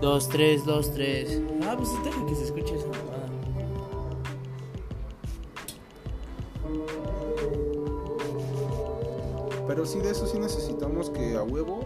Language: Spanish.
2, 3, 2, 3. Ah, pues deja que se escuche esa mamada. Pero sí, de eso sí necesitamos que a huevo